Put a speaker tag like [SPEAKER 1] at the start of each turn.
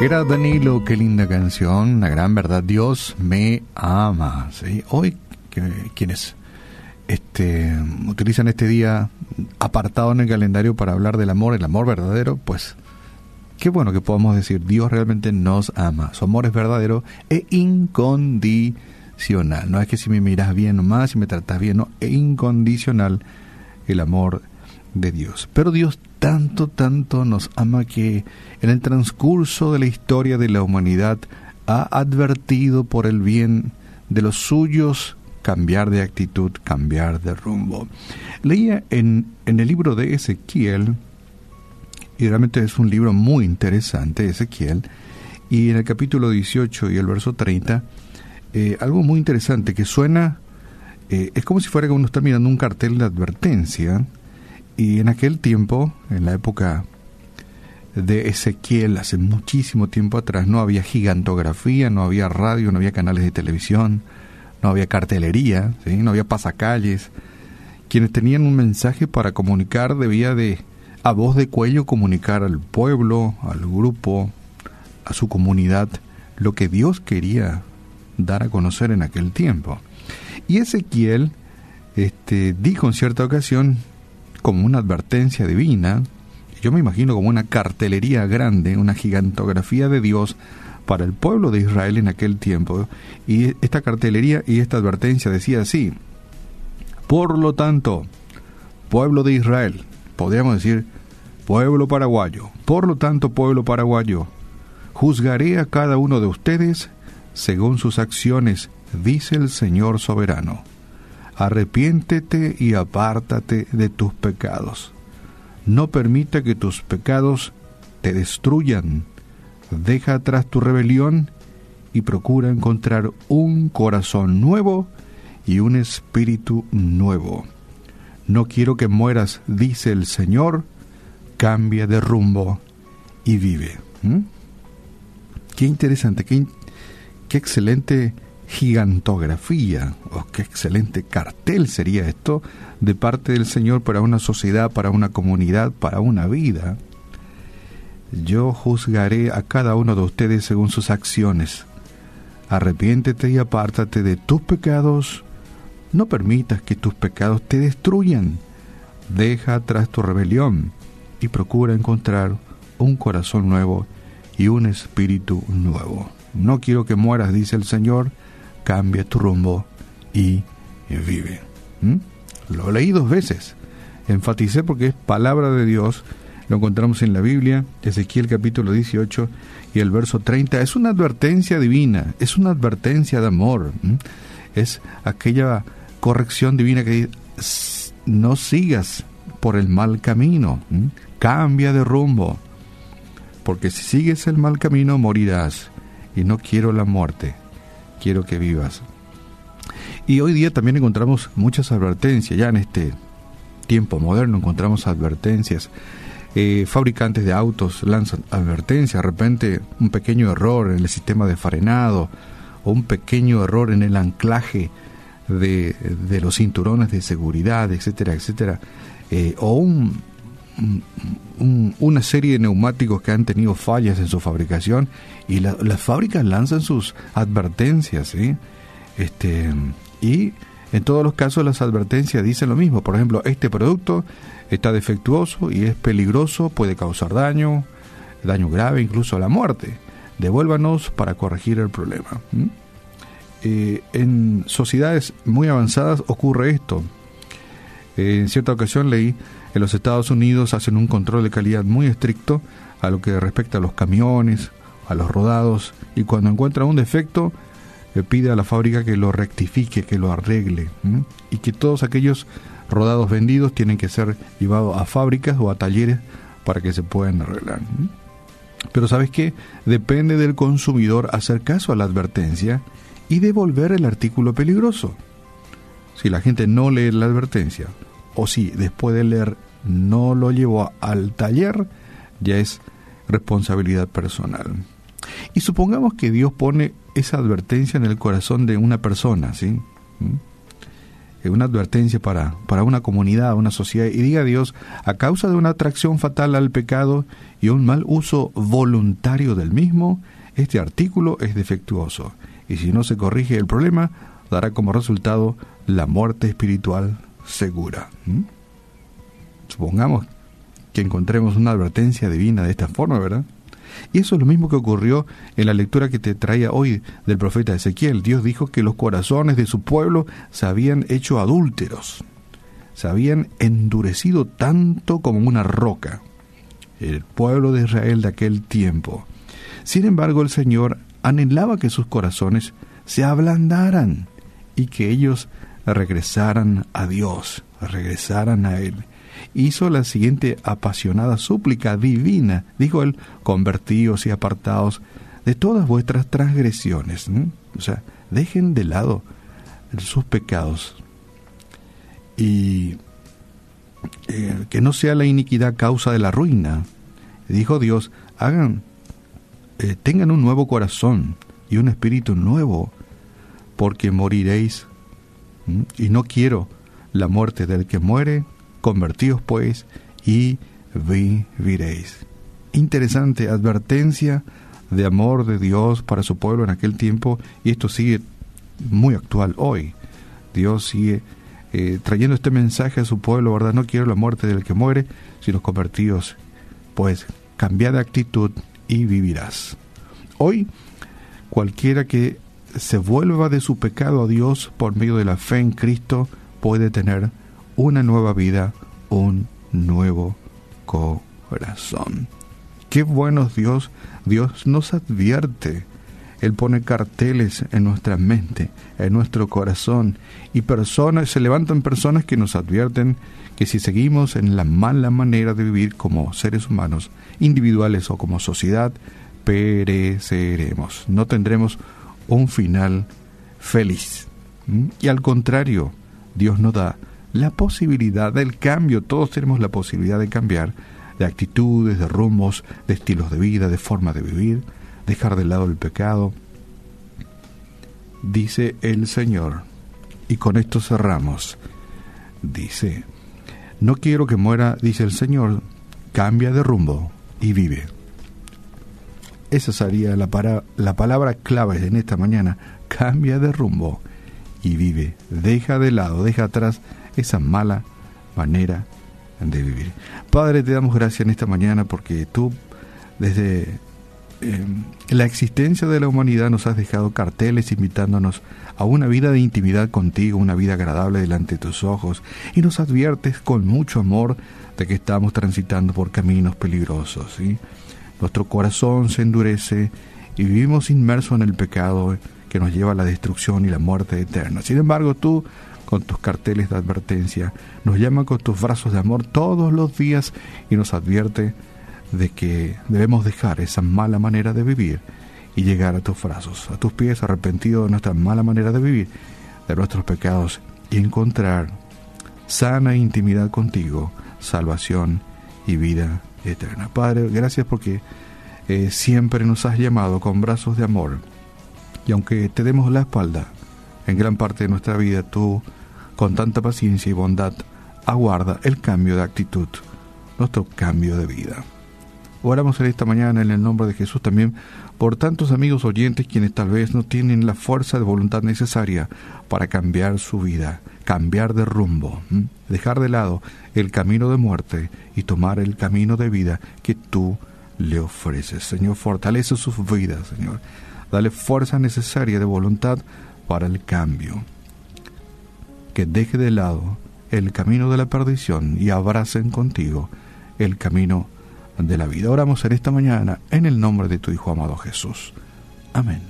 [SPEAKER 1] Era Danilo, qué linda canción, una gran verdad. Dios me ama. Hoy, quienes este, utilizan este día apartado en el calendario para hablar del amor, el amor verdadero, pues qué bueno que podamos decir, Dios realmente nos ama. Su amor es verdadero e incondicional. No es que si me miras bien nomás, si me tratas bien, no, e incondicional el amor de Dios. Pero Dios tanto, tanto nos ama que en el transcurso de la historia de la humanidad ha advertido por el bien de los suyos cambiar de actitud, cambiar de rumbo. Leía en, en el libro de Ezequiel, y realmente es un libro muy interesante, Ezequiel, y en el capítulo 18 y el verso 30, eh, algo muy interesante que suena, eh, es como si fuera que uno está mirando un cartel de advertencia, y en aquel tiempo, en la época de Ezequiel, hace muchísimo tiempo atrás, no había gigantografía, no había radio, no había canales de televisión, no había cartelería, no había pasacalles. Quienes tenían un mensaje para comunicar debía de, a voz de cuello, comunicar al pueblo, al grupo, a su comunidad, lo que Dios quería dar a conocer en aquel tiempo. Y Ezequiel este, dijo en cierta ocasión, como una advertencia divina, yo me imagino como una cartelería grande, una gigantografía de Dios para el pueblo de Israel en aquel tiempo. Y esta cartelería y esta advertencia decía así, por lo tanto, pueblo de Israel, podríamos decir, pueblo paraguayo, por lo tanto, pueblo paraguayo, juzgaré a cada uno de ustedes según sus acciones, dice el Señor soberano arrepiéntete y apártate de tus pecados. No permita que tus pecados te destruyan. Deja atrás tu rebelión y procura encontrar un corazón nuevo y un espíritu nuevo. No quiero que mueras, dice el Señor, cambia de rumbo y vive. ¿Mm? Qué interesante, qué, qué excelente gigantografía, oh, qué excelente cartel sería esto de parte del Señor para una sociedad, para una comunidad, para una vida. Yo juzgaré a cada uno de ustedes según sus acciones. Arrepiéntete y apártate de tus pecados. No permitas que tus pecados te destruyan. Deja atrás tu rebelión y procura encontrar un corazón nuevo y un espíritu nuevo. No quiero que mueras, dice el Señor, cambia tu rumbo y vive. ¿Mm? Lo leí dos veces. Enfaticé porque es palabra de Dios. Lo encontramos en la Biblia, Ezequiel capítulo 18 y el verso 30. Es una advertencia divina, es una advertencia de amor. Es aquella corrección divina que dice, no sigas por el mal camino, cambia de rumbo, porque si sigues el mal camino morirás y no quiero la muerte quiero que vivas. Y hoy día también encontramos muchas advertencias, ya en este tiempo moderno encontramos advertencias. Eh, fabricantes de autos lanzan advertencias, de repente un pequeño error en el sistema de frenado o un pequeño error en el anclaje de, de los cinturones de seguridad, etcétera, etcétera, eh, o un, una serie de neumáticos que han tenido fallas en su fabricación y las fábricas lanzan sus advertencias, Este, y en todos los casos las advertencias dicen lo mismo. Por ejemplo, este producto está defectuoso y es peligroso, puede causar daño, daño grave, incluso la muerte. Devuélvanos para corregir el problema. Eh, en sociedades muy avanzadas ocurre esto. en cierta ocasión leí en los Estados Unidos hacen un control de calidad muy estricto a lo que respecta a los camiones, a los rodados, y cuando encuentra un defecto, le pide a la fábrica que lo rectifique, que lo arregle, y que todos aquellos rodados vendidos tienen que ser llevados a fábricas o a talleres para que se puedan arreglar. Pero ¿sabes qué? Depende del consumidor hacer caso a la advertencia y devolver el artículo peligroso. Si la gente no lee la advertencia o si después de leer no lo llevó al taller, ya es responsabilidad personal. Y supongamos que Dios pone esa advertencia en el corazón de una persona, ¿sí? ¿Mm? una advertencia para, para una comunidad, una sociedad, y diga Dios, a causa de una atracción fatal al pecado y un mal uso voluntario del mismo, este artículo es defectuoso, y si no se corrige el problema, dará como resultado la muerte espiritual segura. Supongamos que encontremos una advertencia divina de esta forma, ¿verdad? Y eso es lo mismo que ocurrió en la lectura que te traía hoy del profeta Ezequiel. Dios dijo que los corazones de su pueblo se habían hecho adúlteros, se habían endurecido tanto como una roca. El pueblo de Israel de aquel tiempo. Sin embargo, el Señor anhelaba que sus corazones se ablandaran y que ellos regresaran a Dios, regresaran a Él hizo la siguiente apasionada súplica divina. Dijo él, convertíos y apartados de todas vuestras transgresiones. O sea, dejen de lado sus pecados. Y eh, que no sea la iniquidad causa de la ruina. Dijo Dios, hagan, eh, tengan un nuevo corazón y un espíritu nuevo, porque moriréis. Y no quiero la muerte del que muere, Convertíos pues y viviréis. Interesante advertencia de amor de Dios para su pueblo en aquel tiempo y esto sigue muy actual hoy. Dios sigue eh, trayendo este mensaje a su pueblo, ¿verdad? No quiero la muerte del que muere, sino convertidos, pues cambia de actitud y vivirás. Hoy, cualquiera que se vuelva de su pecado a Dios por medio de la fe en Cristo puede tener una nueva vida, un nuevo corazón. Qué bueno Dios, Dios nos advierte. Él pone carteles en nuestra mente, en nuestro corazón, y personas, se levantan personas que nos advierten que si seguimos en la mala manera de vivir como seres humanos, individuales o como sociedad, pereceremos. No tendremos un final feliz. ¿Mm? Y al contrario, Dios nos da la posibilidad del cambio. Todos tenemos la posibilidad de cambiar de actitudes, de rumos, de estilos de vida, de forma de vivir, dejar de lado el pecado. Dice el Señor, y con esto cerramos, dice, no quiero que muera, dice el Señor, cambia de rumbo y vive. Esa sería la, para, la palabra clave en esta mañana, cambia de rumbo y vive, deja de lado, deja atrás esa mala manera de vivir. Padre, te damos gracias en esta mañana porque tú desde eh, la existencia de la humanidad nos has dejado carteles invitándonos a una vida de intimidad contigo, una vida agradable delante de tus ojos, y nos adviertes con mucho amor de que estamos transitando por caminos peligrosos. Nuestro corazón se endurece y vivimos inmersos en el pecado que nos lleva a la destrucción y la muerte eterna. Sin embargo, tú con tus carteles de advertencia, nos llama con tus brazos de amor todos los días y nos advierte de que debemos dejar esa mala manera de vivir y llegar a tus brazos, a tus pies arrepentidos de nuestra mala manera de vivir, de nuestros pecados y encontrar sana intimidad contigo, salvación y vida eterna. Padre, gracias porque eh, siempre nos has llamado con brazos de amor y aunque te demos la espalda, en gran parte de nuestra vida tú con tanta paciencia y bondad, aguarda el cambio de actitud, nuestro cambio de vida. Oramos en esta mañana en el nombre de Jesús también por tantos amigos oyentes quienes tal vez no tienen la fuerza de voluntad necesaria para cambiar su vida, cambiar de rumbo, dejar de lado el camino de muerte y tomar el camino de vida que tú le ofreces. Señor, fortalece sus vidas, Señor. Dale fuerza necesaria de voluntad para el cambio que deje de lado el camino de la perdición y abracen contigo el camino de la vida. Oramos en esta mañana en el nombre de tu Hijo amado Jesús. Amén.